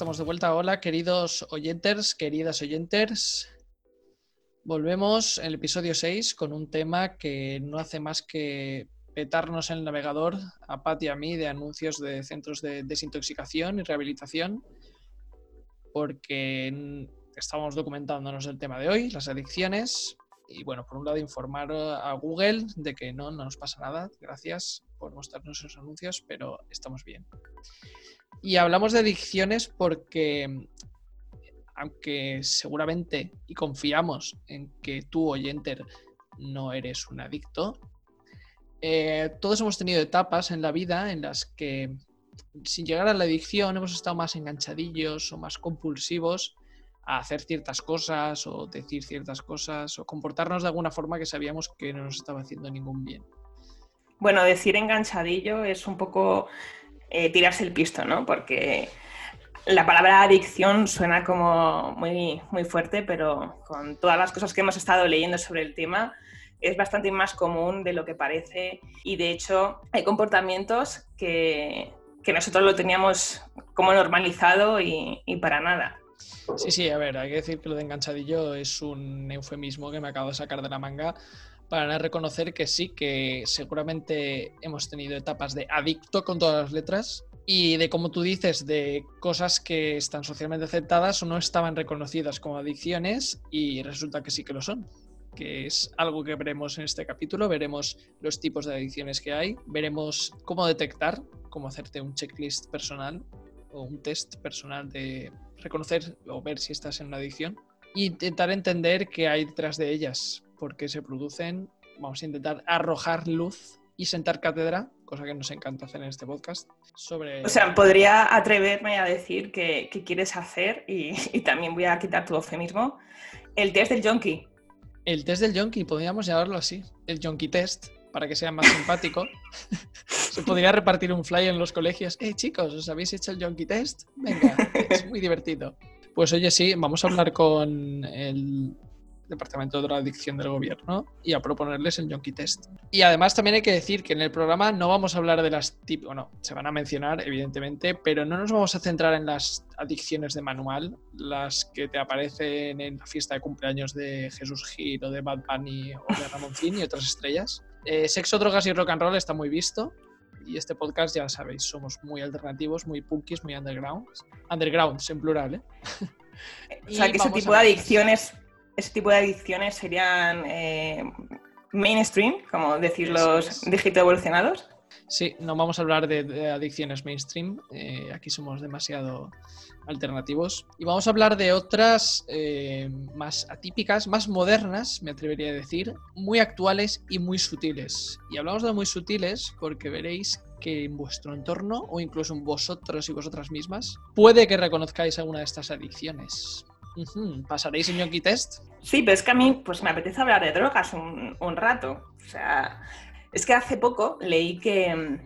Estamos de vuelta. Hola, queridos oyentes, queridas oyentes. Volvemos en el episodio 6 con un tema que no hace más que petarnos en el navegador a Pat y a mí de anuncios de centros de desintoxicación y rehabilitación, porque estábamos documentándonos el tema de hoy, las adicciones, y bueno, por un lado informar a Google de que no, no nos pasa nada, gracias por mostrarnos esos anuncios, pero estamos bien. Y hablamos de adicciones porque, aunque seguramente y confiamos en que tú, oyente, no eres un adicto, eh, todos hemos tenido etapas en la vida en las que, sin llegar a la adicción, hemos estado más enganchadillos o más compulsivos a hacer ciertas cosas o decir ciertas cosas o comportarnos de alguna forma que sabíamos que no nos estaba haciendo ningún bien. Bueno, decir enganchadillo es un poco eh, tirarse el pisto, ¿no? Porque la palabra adicción suena como muy, muy fuerte, pero con todas las cosas que hemos estado leyendo sobre el tema, es bastante más común de lo que parece y de hecho hay comportamientos que, nosotros lo teníamos como normalizado y, y, para nada. Sí, sí, a ver, hay que decir que lo de enganchadillo es un eufemismo que me acabo de sacar de la manga para reconocer que sí, que seguramente hemos tenido etapas de adicto con todas las letras y de, como tú dices, de cosas que están socialmente aceptadas o no estaban reconocidas como adicciones y resulta que sí que lo son que es algo que veremos en este capítulo. Veremos los tipos de adicciones que hay, veremos cómo detectar, cómo hacerte un checklist personal o un test personal de reconocer o ver si estás en una adicción e intentar entender qué hay detrás de ellas, por qué se producen. Vamos a intentar arrojar luz y sentar cátedra, cosa que nos encanta hacer en este podcast. Sobre... O sea, podría atreverme a decir que, quieres hacer, y, también voy a quitar tu eufemismo, el test del junkie. El test del junkie, podríamos llamarlo así, el junkie test, para que sea más simpático. Se podría repartir un fly en los colegios. Eh, chicos, ¿os habéis hecho el junkie test? Venga, es muy divertido. Pues oye, sí, vamos a hablar con el Departamento de la Adicción del Gobierno y a proponerles el Yonki Test. Y además también hay que decir que en el programa no vamos a hablar de las tipo, no, se van a mencionar evidentemente, pero no nos vamos a centrar en las adicciones de manual, las que te aparecen en la fiesta de cumpleaños de Jesús Gil o de Bad Bunny o de Ramoncín y otras estrellas. Eh, sexo, drogas y rock and roll está muy visto, y este podcast ya sabéis, somos muy alternativos, muy punkies, muy undergrounds. Undergrounds en plural, ¿eh? O sea, que ese tipo de adicciones ese tipo de adicciones serían eh, mainstream, como decir los dígitos evolucionados. Sí, no vamos a hablar de, adicciones mainstream, eh, aquí somos demasiado alternativos. Y vamos a hablar de otras eh, más atípicas, más modernas, me atrevería a decir, muy actuales y muy sutiles. Y hablamos de muy sutiles porque veréis que en vuestro entorno o incluso en vosotros y vosotras mismas puede que reconozcáis alguna de estas adicciones. ¿Pasaréis el ñoqui test? Sí, pero es que a mí pues, me apetece hablar de drogas un, rato. O sea, es que hace poco leí que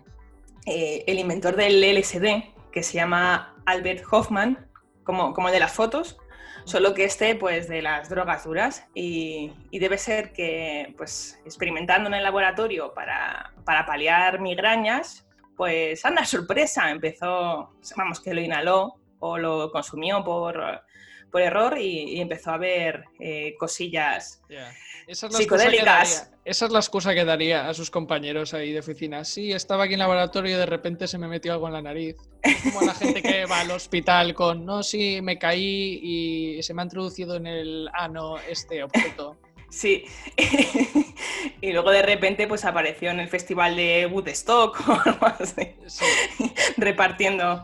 eh, el inventor del LSD, que se llama Albert Hoffman, como, como el de las fotos, solo que este pues de las drogas duras y, debe ser que pues experimentando en el laboratorio para, para, paliar migrañas, pues anda sorpresa, empezó, vamos, que lo inhaló o lo consumió por por error y, empezó a ver eh, cosillas psicodélicas. Esa es la excusa que daría a sus compañeros ahí de oficina. Sí, estaba aquí en el laboratorio y de repente se me metió algo en la nariz. Como la gente que va al hospital con, no, sí, me caí y se me ha introducido en el ano este objeto. Sí. y luego de repente pues apareció en el festival de Woodstock o algo así. Repartiendo.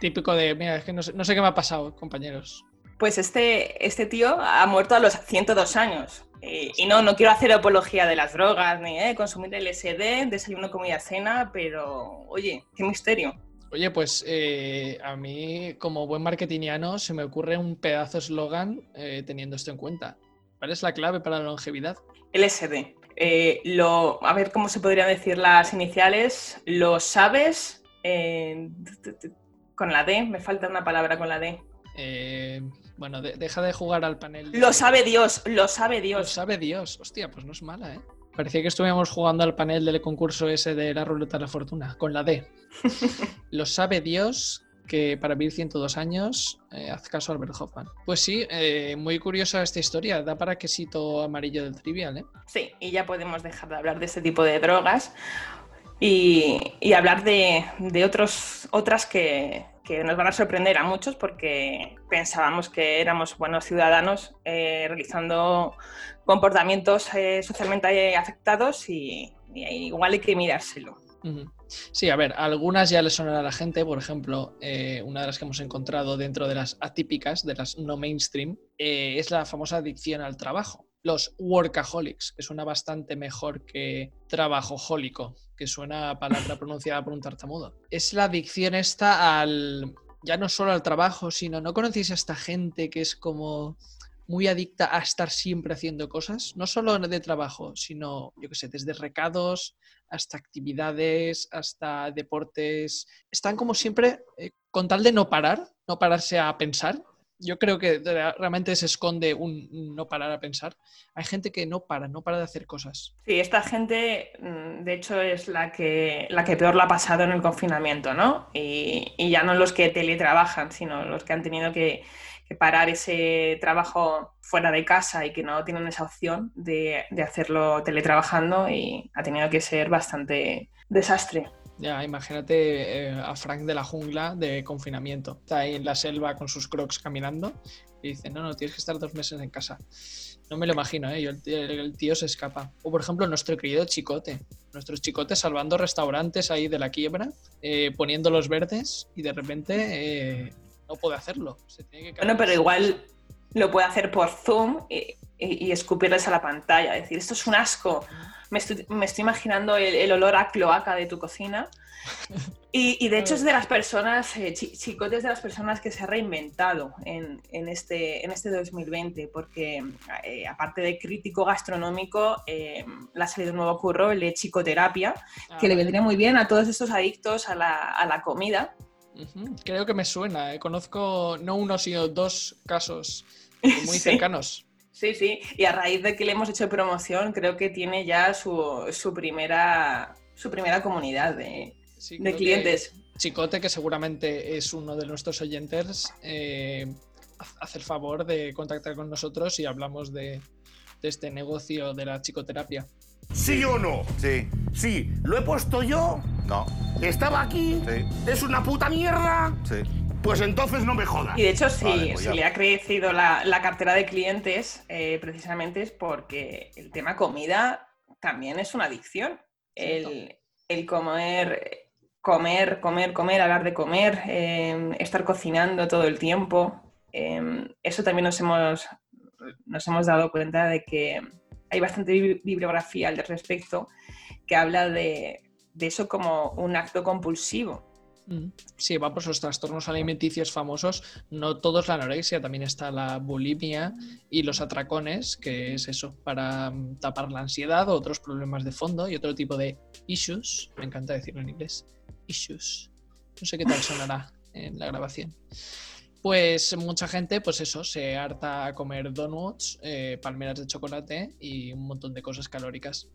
Típico de, mira, es que no sé, no sé qué me ha pasado, compañeros. Pues este, este tío ha muerto a los 102 años. Eh, y no, no quiero hacer apología de las drogas, ni eh, consumir LSD, desayuno, comida, cena, pero oye, qué misterio. Oye, pues eh, a mí, como buen marketingiano, se me ocurre un pedazo eslogan teniendo esto en cuenta. ¿Cuál es la clave para la longevidad? LSD. lo, a ver cómo se podrían decir las iniciales. Lo sabes con la D, me falta una palabra con la D. Bueno, deja de jugar al panel. Lo sabe Dios, lo sabe Dios. Lo sabe Dios. Hostia, pues no es mala, ¿eh? Parecía que estuviéramos jugando al panel del concurso ese de la ruleta de la fortuna, con la D. lo sabe Dios que para vivir 102 años, eh, haz caso a Albert Hoffman. Pues sí, eh, muy curiosa esta historia, da para quesito amarillo del trivial, ¿eh? Sí, y ya podemos dejar de hablar de este tipo de drogas y, hablar de, de otros, otras que, que nos van a sorprender a muchos porque pensábamos que éramos buenos ciudadanos eh, realizando comportamientos eh, socialmente afectados y, igual hay que mirárselo. Sí, a ver, algunas ya le sonará a la gente, por ejemplo, eh, una de las que hemos encontrado dentro de las atípicas, de las no mainstream, es la famosa adicción al trabajo los workaholics, que suena bastante mejor que trabajojólico, que suena a palabra pronunciada por un tartamudo. Es la adicción esta al, ya no solo al trabajo, sino, ¿no conocéis a esta gente que es como muy adicta a estar siempre haciendo cosas? No solo de trabajo, sino, yo qué sé, desde recados hasta actividades, hasta deportes. Están como siempre, eh, con tal de no parar, no pararse a pensar, yo creo que realmente se esconde un no parar a pensar. Hay gente que no para, no para de hacer cosas. Sí, esta gente, mm, de hecho, es la que, la que peor lo ha pasado en el confinamiento, ¿no? Y, ya no los que teletrabajan, sino los que han tenido que, parar ese trabajo fuera de casa y que no tienen esa opción de, de hacerlo teletrabajando y ha tenido que ser bastante desastre. Ya, imagínate eh, a Frank de la jungla de confinamiento. Está ahí en la selva con sus crocs caminando y dice, no, no, tienes que estar dos meses en casa. No me lo imagino, ¿eh? el, tío se escapa. O por ejemplo, nuestro querido Chicote. Nuestros chicotes salvando restaurantes ahí de la quiebra, eh, poniendo los verdes y de repente eh, no puede hacerlo. bueno, pero igual lo puede hacer por Zoom y, y, escupirles a la pantalla. Decir, esto es un asco me estoy, imaginando el, olor a cloaca de tu cocina. Y, de hecho es de las personas, eh, Chicote es de las personas que se ha reinventado en, este, en este 2020, porque eh, aparte de crítico gastronómico, eh, le ha salido un nuevo curro, el de chicoterapia, ah, que le vendría muy bien a todos estos adictos a la, comida. Creo que me suena, conozco no uno, sino dos casos muy cercanos. Sí, sí, y a raíz de que le hemos hecho promoción, creo que tiene ya su, primera, su primera comunidad de, clientes. Chicote, que seguramente es uno de nuestros oyentes, eh, hace el favor de contactar con nosotros y hablamos de, de este negocio de la chicoterapia. ¿Sí o no? Sí. Sí. ¿Lo he puesto yo? No. ¿Estaba aquí? Sí. ¿Es una puta mierda? Sí. Pues entonces no me jodas. Y de hecho, si, pues le ha crecido la, cartera de clientes, eh, precisamente es porque el tema comida también es una adicción. El, comer, comer, comer, comer, hablar de comer, em, estar cocinando todo el tiempo. Em, eso también nos hemos, nos hemos dado cuenta de que hay bastante bibliografía al respecto que habla de eso como un acto compulsivo Sí, va por esos trastornos alimenticios famosos. No todos la anorexia, también está la bulimia y los atracones, que es eso, para mm, tapar la ansiedad o otros problemas de fondo y otro tipo de issues. Me encanta decirlo en inglés. Issues. No sé qué tal sonará en la grabación. Pues mucha gente, pues eso, se harta a comer donuts, eh, palmeras de chocolate y un montón de cosas calóricas.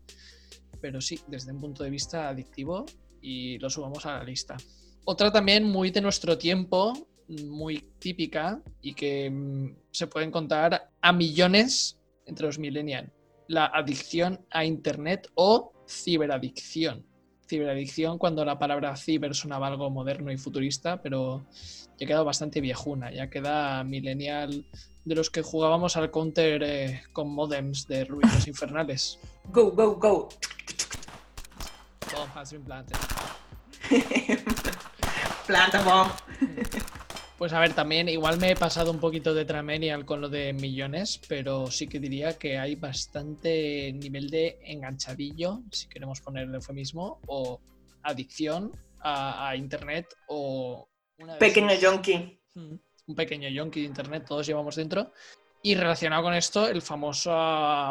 Pero sí, desde un punto de vista adictivo y lo subamos a la lista. Otra también muy de nuestro tiempo, muy típica y que mm, se pueden contar a millones entre los millennials. La adicción a Internet o ciberadicción. Ciberadicción cuando la palabra ciber sonaba algo moderno y futurista, pero ya queda bastante viejuna, ya queda millennial de los que jugábamos al counter eh, con modems de ruidos infernales. Go, go, go. Bomb has been planted. Planta bomb. Pues a ver, también igual me he pasado un poquito de Tramenial con lo de millones, pero sí que diría que hay bastante nivel de enganchadillo, si queremos poner el eufemismo, o adicción a, a internet o... una Pequeño yonki. Mm, un pequeño yonki de internet, todos llevamos dentro. Y relacionado con esto, el famoso,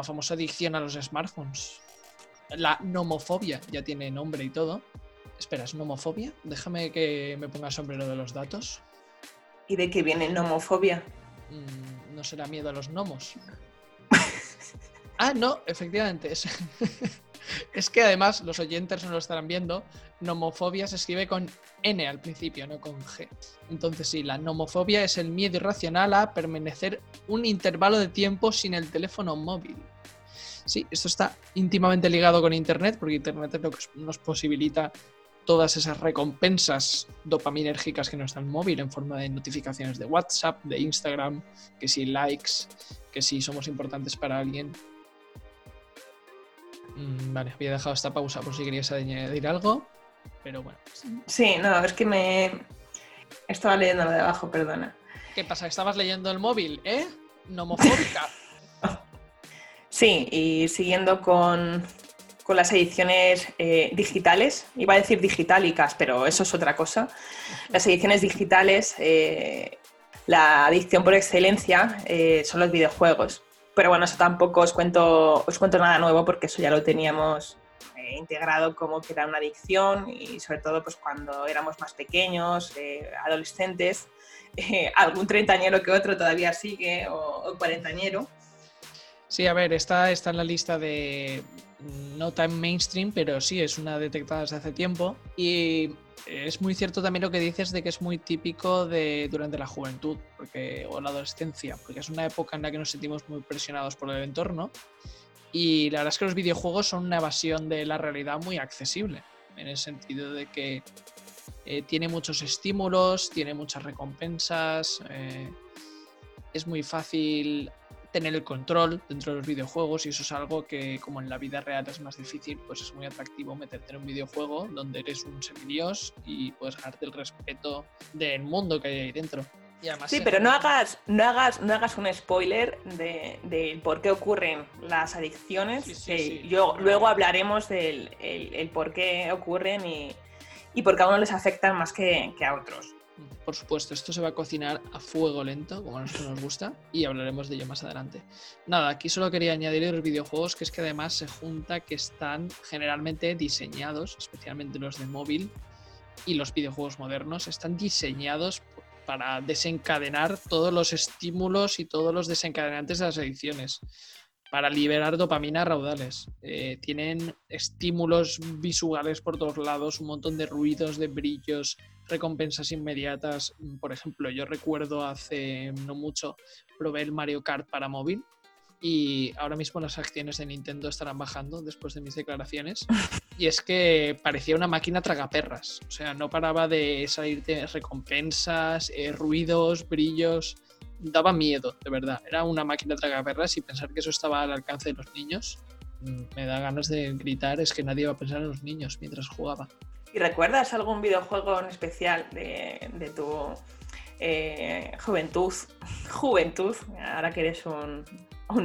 famosa adicción a los smartphones. La nomofobia, ya tiene nombre y todo. Espera, ¿es nomofobia? Déjame que me ponga sombrero de los datos. ¿Y de qué viene nomofobia? Mm, ¿No será miedo a los gnomos? ah, no, efectivamente. Es, es que además los oyentes no lo estarán viendo. Nomofobia se escribe con N al principio, no con G. Entonces sí, la nomofobia es el miedo irracional a permanecer un intervalo de tiempo sin el teléfono móvil. Sí, esto está íntimamente ligado con Internet, porque Internet es lo que nos posibilita todas esas recompensas dopaminérgicas que nos da el móvil en forma de notificaciones de WhatsApp, de Instagram, que si likes, que si somos importantes para alguien. Mm, vale, había dejado esta pausa por si querías añadir algo, pero bueno. Sí, no, es que me... Estaba leyendo lo de abajo, perdona. ¿Qué pasa? ¿Estabas leyendo el móvil, eh? Nomofóbica. Sí, y siguiendo con, con las ediciones eh, digitales, iba a decir digitálicas, pero eso es otra cosa. Las ediciones digitales, eh, la adicción por excelencia eh, son los videojuegos. Pero bueno, eso tampoco os cuento, os cuento nada nuevo porque eso ya lo teníamos integrado como que era una adicción y sobre todo pues cuando éramos más pequeños, adolescentes, algún treintañero que otro todavía sigue o, o cuarentañero. Sí, a ver, está, está en la lista de no tan mainstream, pero sí es una detectada desde hace tiempo. Y es muy cierto también lo que dices de que es muy típico de durante la juventud porque, o la adolescencia, porque es una época en la que nos sentimos muy presionados por el entorno. Y la verdad es que los videojuegos son una evasión de la realidad muy accesible, en el sentido de que eh, tiene muchos estímulos, tiene muchas recompensas, eh, es muy fácil tener el control dentro de los videojuegos y eso es algo que como en la vida real es más difícil, pues es muy atractivo meterte en un videojuego donde eres un semidios y puedes ganarte el respeto del mundo que hay ahí dentro. Y además Sí, pero no hagas, no hagas, no hagas un spoiler de, de por qué ocurren las adicciones. Sí, sí, que sí. yo, luego hablaremos del el, el por qué ocurren y, y por qué a unos les afectan más que, que a otros. Por supuesto, esto se va a cocinar a fuego lento, como a nosotros nos gusta, y hablaremos de ello más adelante. Nada, aquí solo quería añadir los videojuegos, que es que además se junta que están generalmente diseñados, especialmente los de móvil y los videojuegos modernos, están diseñados para desencadenar todos los estímulos y todos los desencadenantes de las adicciones, para liberar dopamina raudales. Eh, tienen estímulos visuales por todos lados, un montón de ruidos, de brillos, recompensas inmediatas. Por ejemplo, yo recuerdo hace no mucho probé el Mario Kart para móvil y ahora mismo las acciones de Nintendo estarán bajando después de mis declaraciones. Y es que parecía una máquina tragaperras. O sea, no paraba de salirte recompensas, eh, ruidos, brillos. Daba miedo, de verdad. Era una máquina tragaperras y pensar que eso estaba al alcance de los niños mm, me da ganas de gritar. Es que nadie iba a pensar en los niños mientras jugaba. ¿Y recuerdas algún videojuego en especial de, tu eh, juventud, juventud, ahora que eres un,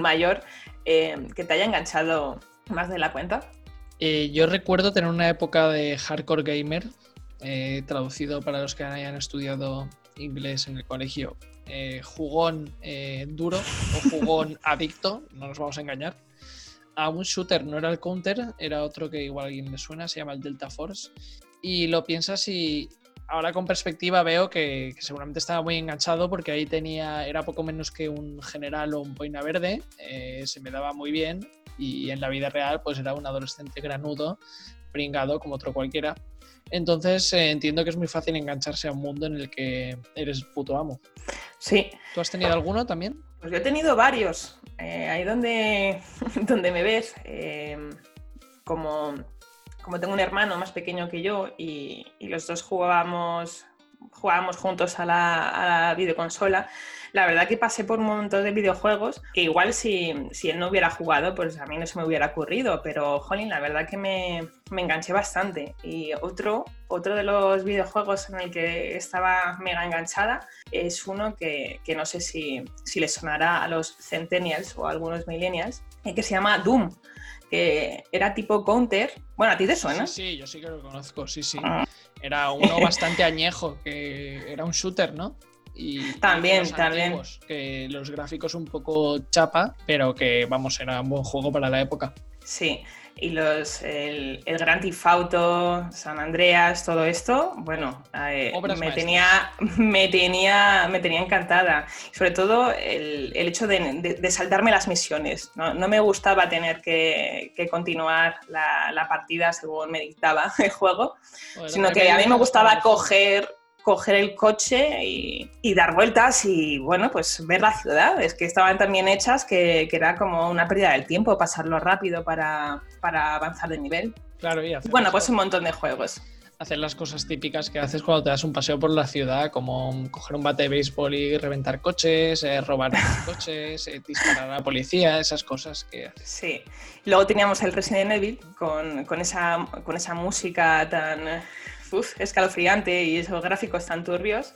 mayor, eh, que te haya enganchado más de la cuenta? Eh, yo recuerdo tener una época de hardcore gamer, traducido para los que hayan estudiado inglés en el colegio, jugón duro o jugón adicto, no nos vamos a engañar, a un shooter, no era el Counter, era otro que igual a alguien le suena, se llama el Delta Force, y lo piensas y ahora con perspectiva veo que, que seguramente estaba muy enganchado porque ahí tenía, era poco menos que un general o un boina verde, eh, se me daba muy bien y en la vida real pues era un adolescente granudo, pringado como otro cualquiera. Entonces eh, entiendo que es muy fácil engancharse a un mundo en el que eres puto amo. Sí, ¿Tú has tenido alguno también? Pues yo he tenido varios. Eh, ahí donde, donde me ves, eh, como, como tengo un hermano más pequeño que yo y, y los dos jugábamos jugábamos juntos a la, videoconsola, la verdad que pasé por un montón de videojuegos que igual si, si, él no hubiera jugado, pues a mí no se me hubiera ocurrido, pero jolín, la verdad que me, me enganché bastante. Y otro, otro de los videojuegos en el que estaba mega enganchada es uno que, que no sé si, si le sonará a los centennials o a algunos millennials, eh, que se llama Doom que era tipo counter. Bueno, ¿a ti te suena? Sí, sí, yo sí que lo conozco, sí, sí. Era uno bastante añejo, que era un shooter, ¿no? Y, también, también. Antiguos, que los gráficos un poco chapa, pero que, vamos, era un buen juego para la época. Sí, y los, el, el Grand Theft Auto, San Andreas, todo esto, bueno, eh, me, tenía, me, tenía, me tenía encantada. Sobre todo el, el hecho de, de, de, saltarme las misiones. No, no me gustaba tener que, que continuar la, la, partida según me dictaba el juego, bueno, sino que a mí me gustaba coger coger el coche y, y, dar vueltas y, bueno, pues ver la ciudad. Es que estaban tan bien hechas que, que era como una pérdida del tiempo pasarlo rápido para, para avanzar de nivel. Claro, y Bueno, pues un montón de juegos. Hacer las cosas típicas que haces cuando te das un paseo por la ciudad, como coger un bate de béisbol y reventar coches, eh, robar coches, eh, disparar a la policía, esas cosas que haces. Sí. Luego teníamos el Resident Evil con, con, esa, con esa música tan uf, escalofriante y esos gráficos tan turbios.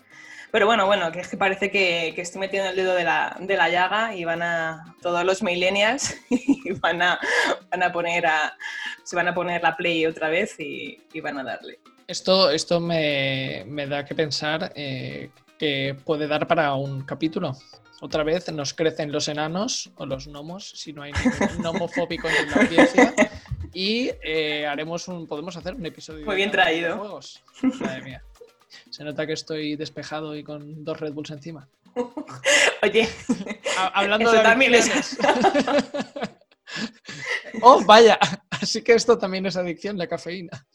Pero bueno, bueno, que es que parece que, que estoy metiendo el dedo de la, de la, llaga y van a todos los millennials y van a, van a poner a, se van a poner la play otra vez y, y van a darle. Esto, esto me, me da que pensar eh, que puede dar para un capítulo. Otra vez nos crecen los enanos o los gnomos, si no hay ningún nomofóbico en la audiencia. Y eh, haremos un, podemos hacer un episodio. Muy bien traído. De juegos. Madre mía. Se nota que estoy despejado y con dos Red Bulls encima. Oye, hablando de también es... oh, vaya. Así que esto también es adicción, la cafeína.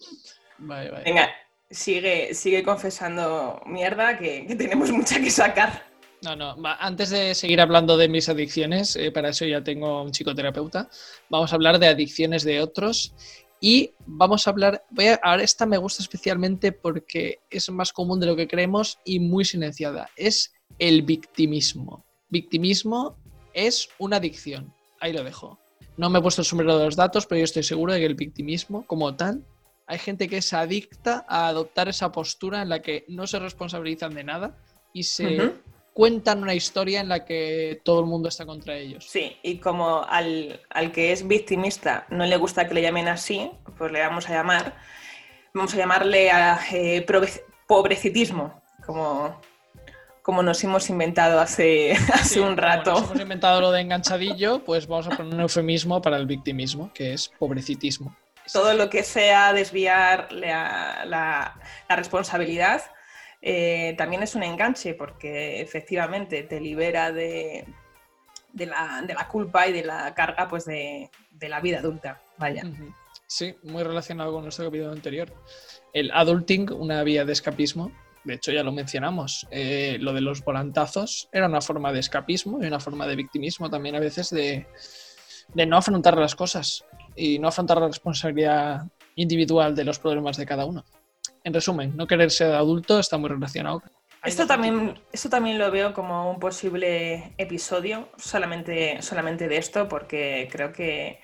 Vale, vale. Venga, sigue, sigue confesando mierda que, que tenemos mucha que sacar. No, no. Antes de seguir hablando de mis adicciones, eh, para eso ya tengo un psicoterapeuta, vamos a hablar de adicciones de otros y vamos a hablar, voy a, ahora esta me gusta especialmente porque es más común de lo que creemos y muy silenciada, es el victimismo. Victimismo es una adicción, ahí lo dejo. No me he puesto el sombrero de los datos, pero yo estoy seguro de que el victimismo como tal, hay gente que es adicta a adoptar esa postura en la que no se responsabilizan de nada y se... cuentan una historia en la que todo el mundo está contra ellos. Sí, y como al, al, que es victimista no le gusta que le llamen así, pues le vamos a llamar, vamos a llamarle a eh, pobrecitismo, como, como nos hemos inventado hace, hace sí, un rato. Nos hemos inventado lo de enganchadillo, pues vamos a poner un eufemismo para el victimismo, que es pobrecitismo. Todo lo que sea desviar la, la, la responsabilidad eh, también es un enganche porque efectivamente te libera de, de, la, de, la, culpa y de la carga pues de, de la vida adulta. Vaya. Sí, muy relacionado con nuestro capítulo anterior. El adulting, una vía de escapismo. De hecho, ya lo mencionamos. Eh, lo de los volantazos era una forma de escapismo y una forma de victimismo también a veces de, de no afrontar las cosas y no afrontar la responsabilidad individual de los problemas de cada uno en resumen, no querer ser adulto está muy relacionado. Esto también, esto también lo veo como un posible episodio solamente, solamente de esto, porque creo que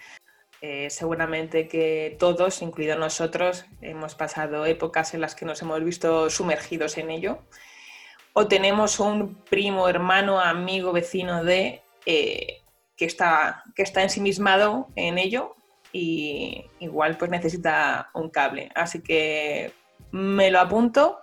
eh, seguramente que todos, incluidos nosotros, hemos pasado épocas en las que nos hemos visto sumergidos en ello. O tenemos un primo, hermano, amigo, vecino de eh, que, está, que está ensimismado en ello y igual pues necesita un cable. Así que me lo apunto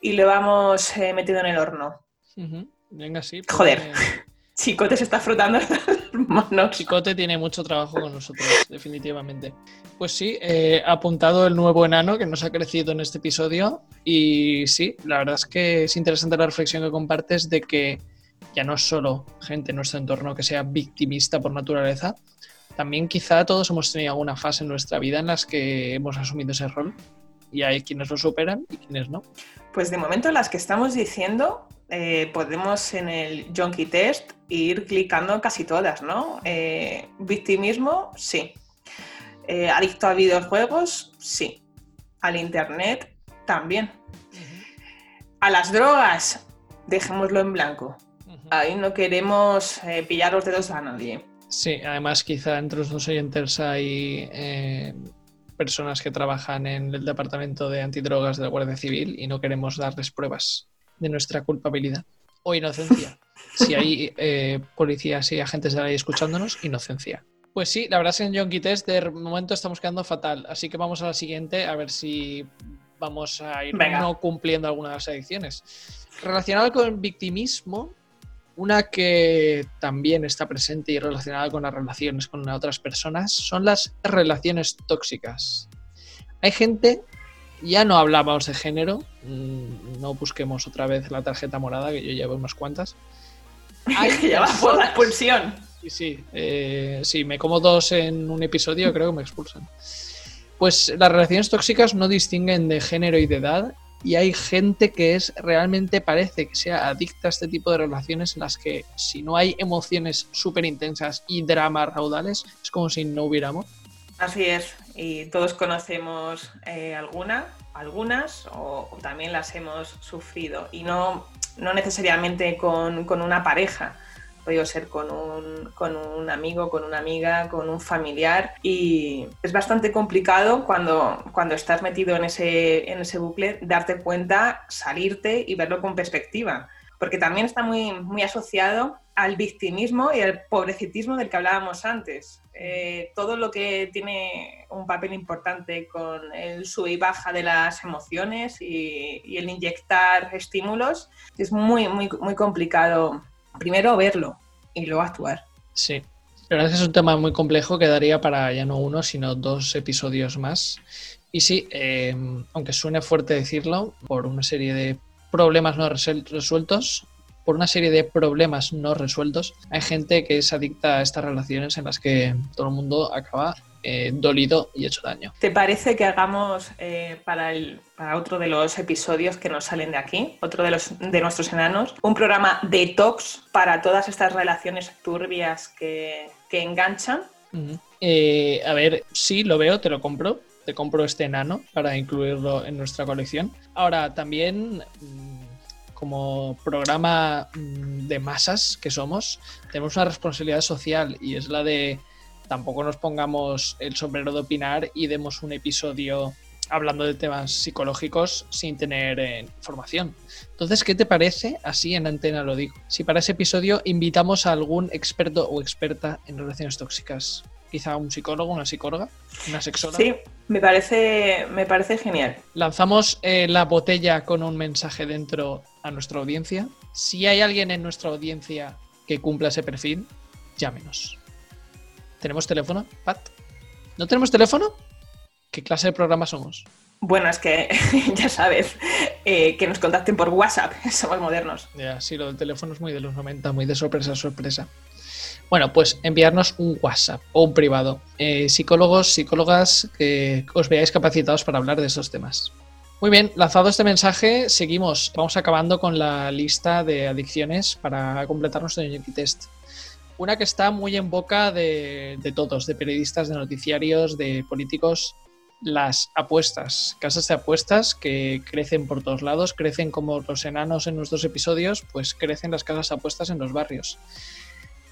y lo vamos eh, metido en el horno. Uh -huh. Venga, sí. Pues Joder, me... Chicote se está frotando las manos. Chicote tiene mucho trabajo con nosotros, definitivamente. Pues sí, eh, apuntado el nuevo enano que nos ha crecido en este episodio. Y sí, la verdad es que es interesante la reflexión que compartes de que ya no es solo gente en nuestro entorno que sea victimista por naturaleza, también quizá todos hemos tenido alguna fase en nuestra vida en las que hemos asumido ese rol y hay quienes lo superan y quienes no. Pues de momento las que estamos diciendo eh, podemos en el Junkie Test ir clicando casi todas, ¿no? Eh, victimismo, sí. Eh, adicto a videojuegos, sí. Al Internet, también. Uh -huh. A las drogas, dejémoslo en blanco. Ahí no queremos eh, pillar los dedos a nadie. Sí, además quizá entre los dos oyentes hay eh, personas que trabajan en el departamento de antidrogas de la Guardia Civil y no queremos darles pruebas de nuestra culpabilidad o inocencia. si hay eh, policías y agentes de la ley escuchándonos, inocencia. Pues sí, la verdad es que en Yonki Test de momento estamos quedando fatal, así que vamos a la siguiente a ver si vamos a ir Venga. no cumpliendo alguna de las adicciones. Relacionado con el victimismo, una que también está presente y relacionada con las relaciones con otras personas son las relaciones tóxicas. Hay gente, ya no hablábamos de género, mm, no busquemos otra vez la tarjeta morada, que yo llevo unas cuantas. Hay Que ya va por la expulsión. Sí, sí, eh, sí, me como dos en un episodio, creo que me expulsan. Pues las relaciones tóxicas no distinguen de género y de edad y hay gente que es realmente parece que sea adicta a este tipo de relaciones en las que si no hay emociones súper intensas y dramas raudales, es como si no hubiera amor. Así es, y todos conocemos eh, alguna, algunas, o, o también las hemos sufrido, y no, no necesariamente con, con una pareja, puede ser con un, con un amigo, con una amiga, con un familiar, y es bastante complicado cuando, cuando estás metido en ese, en ese bucle darte cuenta, salirte y verlo con perspectiva, porque también está muy, muy asociado al victimismo y al pobrecitismo del que hablábamos antes. Eh, todo lo que tiene un papel importante con el sube y baja de las emociones y, y el inyectar estímulos es muy, muy, muy complicado. Primero verlo y luego actuar. Sí, la verdad es un tema muy complejo que daría para ya no uno, sino dos episodios más. Y sí, eh, aunque suene fuerte decirlo, por una serie de problemas no resueltos, por una serie de problemas no resueltos, hay gente que es adicta a estas relaciones en las que todo el mundo acaba eh, dolido y hecho daño. ¿Te parece que hagamos eh, para, el, para otro de los episodios que nos salen de aquí, otro de, los, de nuestros enanos, un programa detox para todas estas relaciones turbias que, que enganchan? Eh, a ver, sí, lo veo, te lo compro. Te compro este enano para incluirlo en nuestra colección. Ahora, también, mm, como programa mm, de masas que somos, tenemos una responsabilidad social y es la de tampoco nos pongamos el sombrero de opinar y demos un episodio hablando de temas psicológicos sin tener eh, información. Entonces, ¿qué te parece? Así en antena lo digo. Si para ese episodio invitamos a algún experto o experta en relaciones tóxicas, quizá un psicólogo, una psicóloga, una sexóloga. Sí, me parece, me parece genial. Lanzamos eh, la botella con un mensaje dentro a nuestra audiencia. Si hay alguien en nuestra audiencia que cumpla ese perfil, llámenos. ¿Tenemos teléfono, Pat? ¿No tenemos teléfono? ¿Qué clase de programa somos? Bueno, es que ya sabes, eh, que nos contacten por WhatsApp, somos modernos. Ya, sí, lo del teléfono es muy de los 90, muy de sorpresa, sorpresa. Bueno, pues enviarnos un WhatsApp o un privado. Eh, psicólogos, psicólogas, que os veáis capacitados para hablar de estos temas. Muy bien, lanzado este mensaje, seguimos. Vamos acabando con la lista de adicciones para completar nuestro Test. Una que está muy en boca de, de todos, de periodistas, de noticiarios, de políticos, las apuestas, casas de apuestas que crecen por todos lados, crecen como los enanos en nuestros episodios, pues crecen las casas de apuestas en los barrios.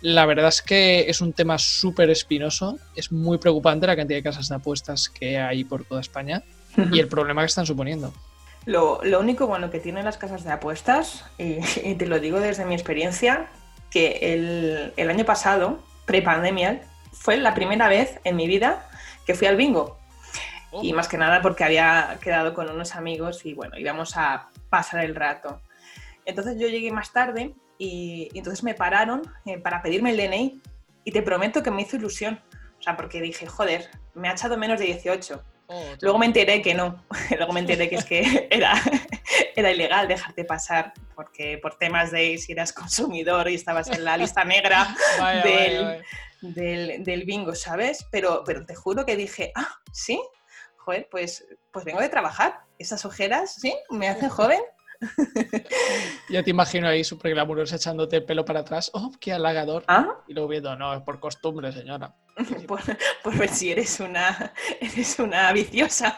La verdad es que es un tema súper espinoso, es muy preocupante la cantidad de casas de apuestas que hay por toda España y el problema que están suponiendo. Lo, lo único bueno que tienen las casas de apuestas, y, y te lo digo desde mi experiencia, que el, el año pasado, pre-pandemia, fue la primera vez en mi vida que fui al bingo. Y más que nada porque había quedado con unos amigos y bueno, íbamos a pasar el rato. Entonces yo llegué más tarde y, y entonces me pararon eh, para pedirme el DNI y te prometo que me hizo ilusión. O sea, porque dije, joder, me ha echado menos de 18. Oh, Luego me enteré que no. Luego me enteré que es que era, era ilegal dejarte pasar porque por temas de si eras consumidor y estabas en la lista negra vaya, del- vaya, vaya. del, del bingo, ¿sabes? Pero, pero te juro que dije, ah, sí, joder, pues, pues vengo de trabajar. Esas ojeras, ¿sí? Me hacen joven. Ya te imagino ahí súper glamuroso echándote el pelo para atrás. ¡Oh, qué halagador! Ah, Y luego viendo, no, es por costumbre, señora. por, por ver si eres una, eres una viciosa.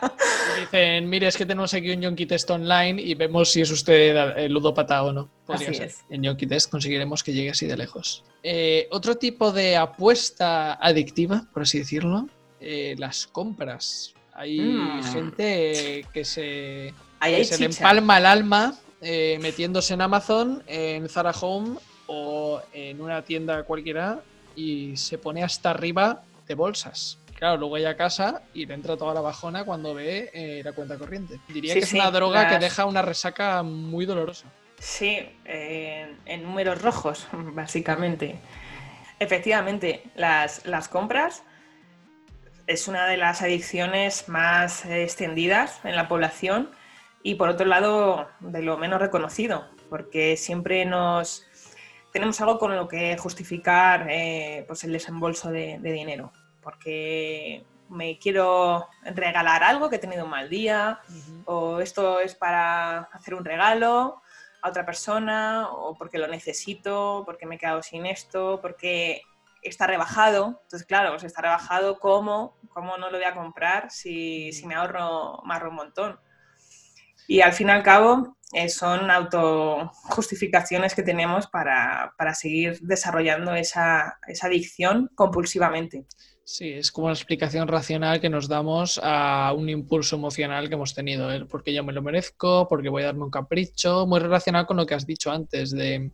Dicen, mire, es que tenemos aquí un Yonki Test online y vemos si es usted el ludópata o no. Podría Así ser. es. En Yonki Test conseguiremos que llegue así de lejos. Eh, otro tipo de apuesta adictiva, por así decirlo, eh, las compras. Hay Mm. gente que se, Ahí que hay se le empalma el alma eh, metiéndose en Amazon, en Zara Home o en una tienda cualquiera y se pone hasta arriba de bolsas. Claro, luego llega a casa y le entra toda la bajona cuando ve eh, la cuenta corriente. Diría Sí, que es sí, una droga que deja una resaca muy dolorosa. Sí, en, en números rojos, básicamente. Efectivamente, las, las compras es una de las adicciones más eh, extendidas en la población y por otro lado de lo menos reconocido, porque siempre nos tenemos algo con lo que justificar eh, pues el desembolso de, de dinero, porque me quiero regalar algo que he tenido un mal día, o esto es para hacer un regalo a otra persona, o porque lo necesito, porque me he quedado sin esto, porque está rebajado. Entonces, claro, pues está rebajado, ¿cómo? ¿Cómo no lo voy a comprar si, si me ahorro, me ahorro un montón? Y al fin y al cabo, eh, son autojustificaciones que tenemos para, para seguir desarrollando esa, esa adicción compulsivamente. Sí, es como una explicación racional que nos damos a un impulso emocional que hemos tenido, porque yo me lo merezco, porque voy a darme un capricho, muy relacionado con lo que has dicho antes de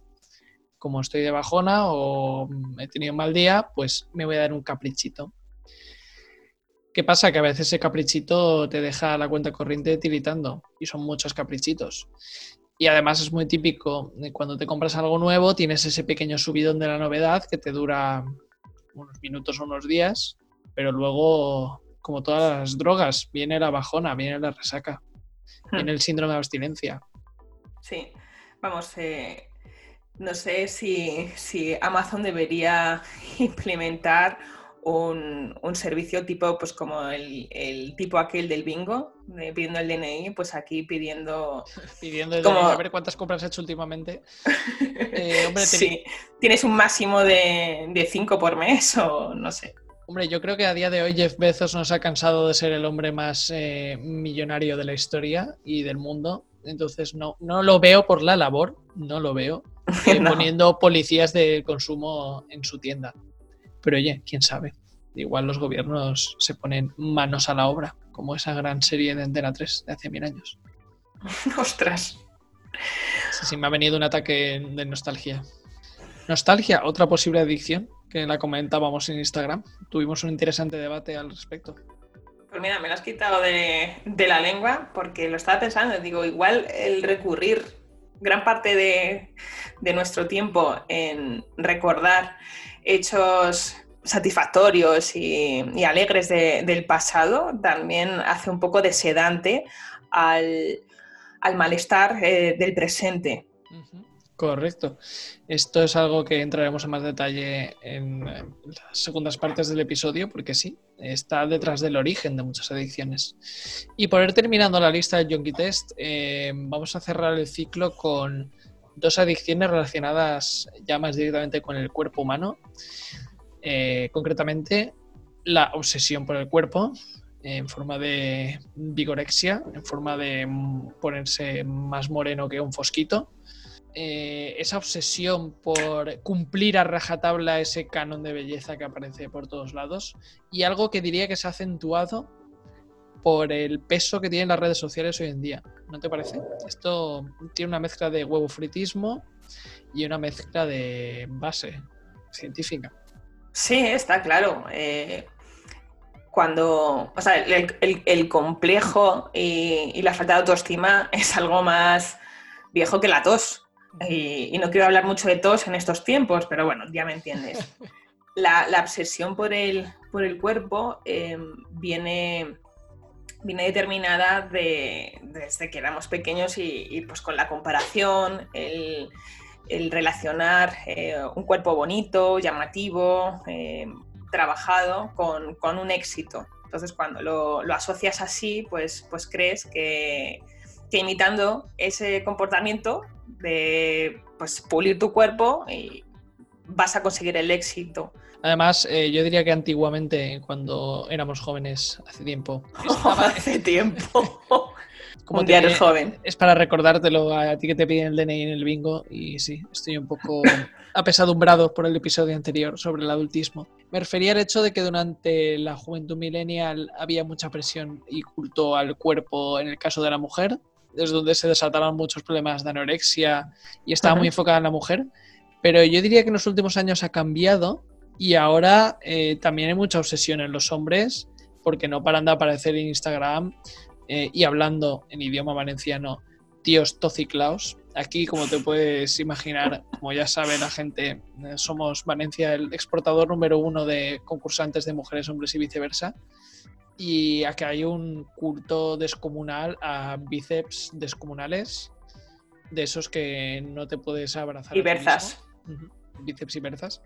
como estoy de bajona o he tenido un mal día, pues me voy a dar un caprichito. ¿Qué pasa? Que a veces ese caprichito te deja la cuenta corriente tiritando y son muchos caprichitos. Y además es muy típico, de cuando te compras algo nuevo, tienes ese pequeño subidón de la novedad que te dura unos minutos o unos días, pero luego, como todas las drogas, viene la bajona, viene la resaca, viene el síndrome de abstinencia. Sí, vamos, eh, no sé si, si Amazon debería implementar un, un servicio tipo, pues como el, el tipo aquel del bingo, pidiendo el DNI, pues aquí pidiendo... Pidiendo el Como- DNI, a ver cuántas compras has hecho últimamente. Eh, hombre, sí, ¿tienes un máximo de, de cinco por mes o no sé? Hombre, yo creo que a día de hoy Jeff Bezos nos ha cansado de ser el hombre más eh, millonario de la historia y del mundo. Entonces no, no lo veo por la labor, no lo veo, eh, No. poniendo policías de consumo en su tienda. Pero oye, quién sabe. Igual los gobiernos se ponen manos a la obra, como esa gran serie de Antena 3 de hace mil años. Ostras. Sí, sí, me ha venido un ataque de nostalgia. Nostalgia, otra posible adicción que la comentábamos en Instagram. Tuvimos un interesante debate al respecto. Pues mira, me lo has quitado de, de la lengua porque lo estaba pensando. Digo, igual el recurrir gran parte de, de nuestro tiempo en recordar hechos satisfactorios y, alegres de- del pasado también hace un poco de sedante al, al malestar eh, del presente. Correcto. Esto es algo que entraremos en más detalle en las segundas partes del episodio, porque sí, está detrás del origen de muchas adicciones. Y por ir terminando la lista de Junkie Test, eh, vamos a cerrar el ciclo con dos adicciones relacionadas ya más directamente con el cuerpo humano. Eh, concretamente, la obsesión por el cuerpo, en forma de vigorexia, en forma de ponerse más moreno que un fosquito. Eh, esa obsesión por cumplir a rajatabla ese canon de belleza que aparece por todos lados y algo que diría que se ha acentuado por el peso que tienen las redes sociales hoy en día. ¿No te parece? Esto tiene una mezcla de huevo fritismo y una mezcla de base científica. Sí, está claro. Eh, cuando, o sea, el, el- complejo y, y la falta de autoestima es algo más viejo que la tos. Y, y no quiero hablar mucho de tos en estos tiempos, pero bueno, ya me entiendes. La, la obsesión por el, por el cuerpo eh, viene, viene determinada de- desde que éramos pequeños y, y, pues con la comparación, el, el relacionar eh, un cuerpo bonito, llamativo, eh, trabajado con, con un éxito. Entonces, cuando lo, lo asocias así, pues, pues crees que, que imitando ese comportamiento de pues, pulir tu cuerpo y vas a conseguir el éxito. Además, eh, yo diría que antiguamente, cuando éramos jóvenes, hace tiempo. estaba- hace tiempo. Como un día te- eres joven. Es para recordártelo a ti que te piden el DNI en el bingo. Y sí, estoy un poco apesadumbrado por el episodio anterior sobre el adultismo. Me refería al hecho de que durante la juventud millennial había mucha presión y culto al cuerpo en el caso de la mujer, desde donde se desataron muchos problemas de anorexia y estaba muy enfocada en la mujer. Pero yo diría que en los últimos años ha cambiado y ahora eh, también hay mucha obsesión en los hombres porque no paran de aparecer en Instagram eh, y hablando en idioma valenciano tíos tociclaos. Aquí, como te puedes imaginar, como ya sabe la gente, eh, somos Valencia el exportador número uno de concursantes de mujeres, hombres y viceversa. Y aquí hay un culto descomunal a bíceps descomunales, de esos que no te puedes abrazar. Y berzas. Bíceps y berzas.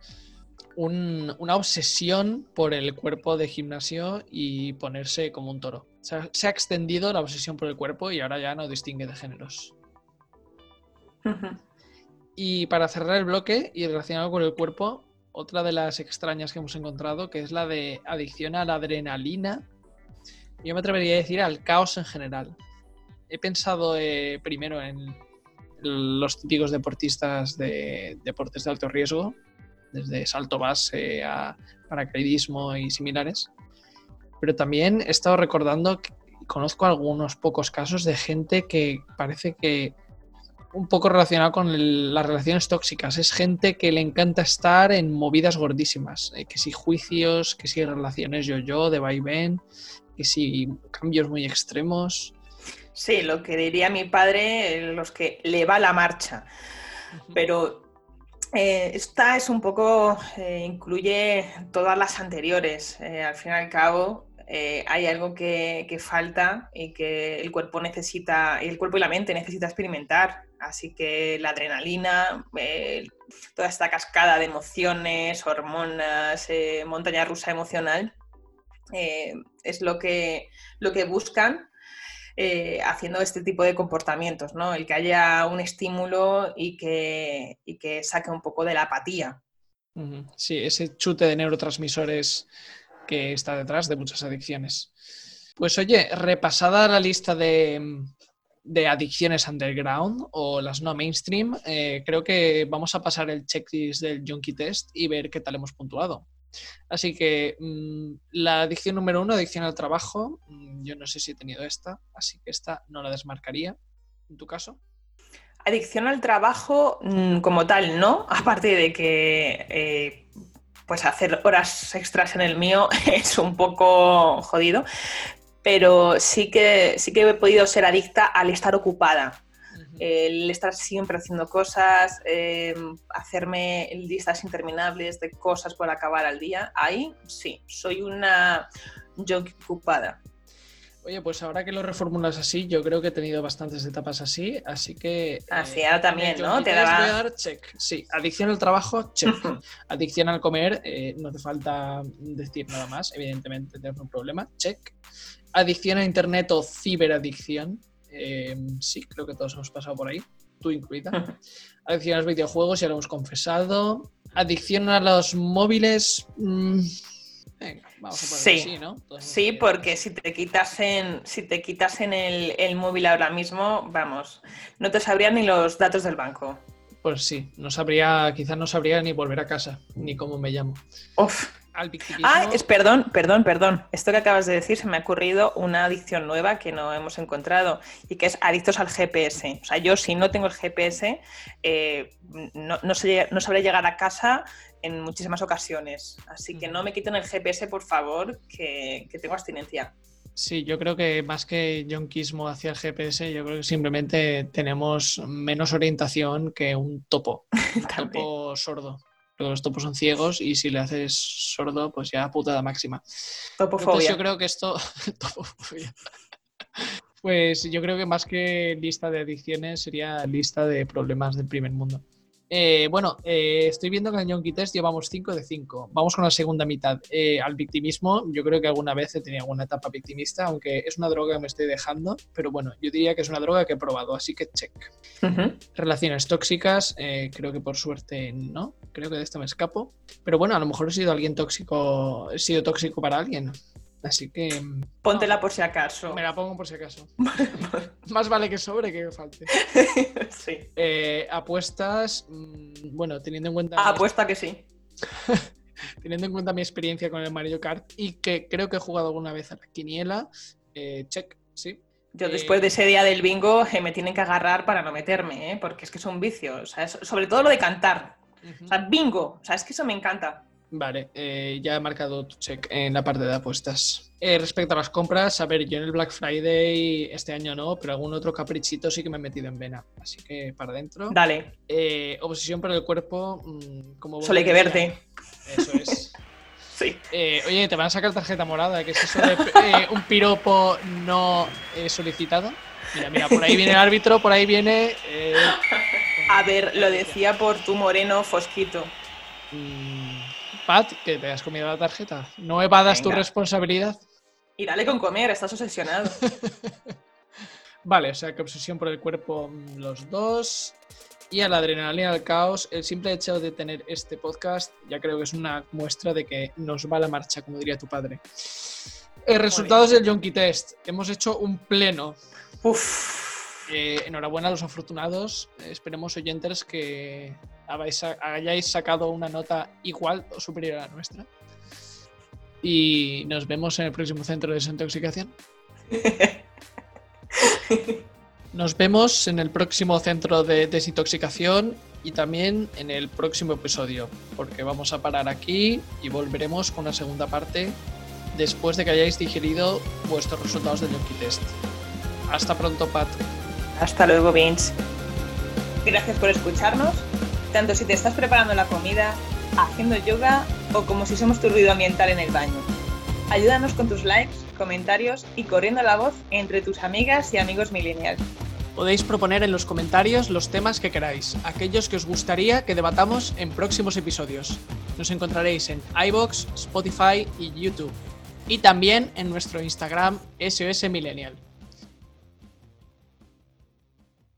Un- una obsesión por el cuerpo de gimnasio y ponerse como un toro. Se ha extendido la obsesión por el cuerpo y ahora ya no distingue de géneros. Y para cerrar el bloque y relacionado con el cuerpo, otra de las extrañas que hemos encontrado, que es la de adicción a la adrenalina. Yo me atrevería a decir al caos en general. He pensado eh, primero en los típicos deportistas de deportes de alto riesgo, desde salto base a paracaidismo y similares. Pero también he estado recordando que conozco algunos pocos casos de gente que parece que un poco relacionado con el- las relaciones tóxicas. Es gente que le encanta estar en movidas gordísimas. eh, que si juicios, que si relaciones yo-yo, de vaivén, que si cambios muy extremos. Sí, lo que diría mi padre, eh, los que le va la marcha. Pero eh, esta es un poco, eh, incluye todas las anteriores. Al fin y al cabo, eh, hay algo que, que falta y que el cuerpo necesita, el cuerpo y la mente necesita experimentar. Así que la adrenalina, eh, toda esta cascada de emociones, hormonas, eh, montaña rusa emocional, eh, es lo que, lo que buscan haciendo este tipo de comportamientos, ¿no? El que haya un estímulo y que, y que saque un poco de la apatía. Sí, ese chute de neurotransmisores que está detrás de muchas adicciones. Pues oye, repasada la lista de, de adicciones underground o las no mainstream, eh, creo que vamos a pasar el checklist del Junkie Test y ver qué tal hemos puntuado. Así que mm, la adicción número uno, adicción al trabajo, mm, yo no sé si he tenido esta, así que esta no la desmarcaría. ¿En tu caso? Adicción al trabajo mm, como tal, ¿no? Aparte de que eh, pues hacer horas extras en el mío es un poco jodido, pero sí que, sí que he podido ser adicta al estar ocupada. el estar siempre haciendo cosas, eh, hacerme listas interminables de cosas por acabar al día, ahí sí, soy una junkie ocupada. Oye, pues ahora que lo reformulas así, yo creo que he tenido bastantes etapas así, así que... Así, ahora también, ¿no? Te daba- voy a dar check. Sí, adicción al trabajo, check. adicción al comer, eh, no te falta decir nada más, evidentemente tengo un problema, check. Adicción a internet o ciberadicción, eh, sí, creo que todos hemos pasado por ahí, tú incluida. Adicción a los videojuegos, ya lo hemos confesado. Adicción a los móviles... mm, venga, vamos a poner Sí. que sí, ¿no? Todos Sí, porque si te quitasen, si te quitasen el, el móvil ahora mismo, vamos, no te sabrían ni los datos del banco. Pues sí, no sabría, quizás no sabría ni volver a casa, ni cómo me llamo. Uf. Al. Ah, es perdón, perdón, perdón. Esto que acabas de decir se me ha ocurrido una adicción nueva que no hemos encontrado y que es adictos al GPS. O sea, yo si no tengo el GPS, eh, no, no, sé- no sabré llegar a casa en muchísimas ocasiones. Así que no me quiten el GPS, por favor, que, que tengo abstinencia. Sí, yo creo que más que yonquismo hacia el GPS, yo creo que simplemente tenemos menos orientación que un topo. Un topo sordo. Porque los topos son ciegos y si le haces sordo, pues ya putada máxima. Entonces Topofobia. yo creo que esto. Topofobia. Pues yo creo que más que lista de adicciones sería lista de problemas del primer mundo. Eh, bueno, eh, estoy viendo que en Yonki Test llevamos 5 de 5. Vamos con la segunda mitad. Eh, al victimismo, yo creo que alguna vez he tenido alguna etapa victimista, aunque es una droga que me estoy dejando, pero bueno, yo diría que es una droga que he probado, así que check. Relaciones tóxicas, eh, creo que por suerte no, creo que de esto me escapo. Pero bueno, a lo mejor he sido alguien tóxico, he sido tóxico para alguien. Así que mm, Póntela por si acaso. me la pongo por si acaso. Más vale que sobre que falte. sí. Eh, apuestas, mm, bueno, teniendo en cuenta Ah, mi- apuesta que sí. teniendo en cuenta mi experiencia con el Mario Kart y que creo que he jugado alguna vez a la quiniela, eh, check, sí. Yo Eh, después de ese día del bingo eh, me tienen que agarrar para no meterme, ¿eh? porque es que son vicios. O sea, es- sobre todo lo de cantar. O sea, bingo. O sea, es que eso me encanta. Vale, eh, ya he marcado tu check en la parte de apuestas. Eh, respecto a las compras, a ver, yo en el Black Friday este año no, pero algún otro caprichito sí que me he metido en vena. Así que para adentro. Dale, Eh, obsesión por el cuerpo, mm, como... solo hay que verte. Eso es. Sí. Eh, oye, te van a sacar tarjeta morada, que es eso de eh, un piropo no solicitado. Mira, mira, por ahí viene el árbitro, por ahí viene. A ver, lo decía por tu moreno fosquito. mm, Pat, que te has comido la tarjeta. No evadas tu responsabilidad. Y dale con comer, estás obsesionado. Vale, o sea que obsesión por el cuerpo mm, los dos. Y a la adrenalina al caos, el simple hecho de tener este podcast ya creo que es una muestra de que nos va la marcha, como diría tu padre. Eh, resultados del Yonki Test. Hemos hecho un pleno. Uf. Eh, enhorabuena a los afortunados. Esperemos, oyentes, que habéis hayáis sacado una nota igual o superior a la nuestra. Y nos vemos en el próximo centro de desintoxicación. Nos vemos en el próximo centro de desintoxicación y también en el próximo episodio, porque vamos a parar aquí y volveremos con la segunda parte después de que hayáis digerido vuestros resultados del Yonki Test. Hasta pronto, Pat. Hasta luego, Vince. Gracias por escucharnos, tanto si te estás preparando la comida, haciendo yoga o como si somos tu ruido ambiental en el baño. Ayúdanos con tus likes, comentarios y corriendo la voz entre tus amigas y amigos millennials. Podéis proponer en los comentarios los temas que queráis, aquellos que os gustaría que debatamos en próximos episodios. Nos encontraréis en iBox, Spotify y YouTube. Y también en nuestro Instagram SOS Millennial.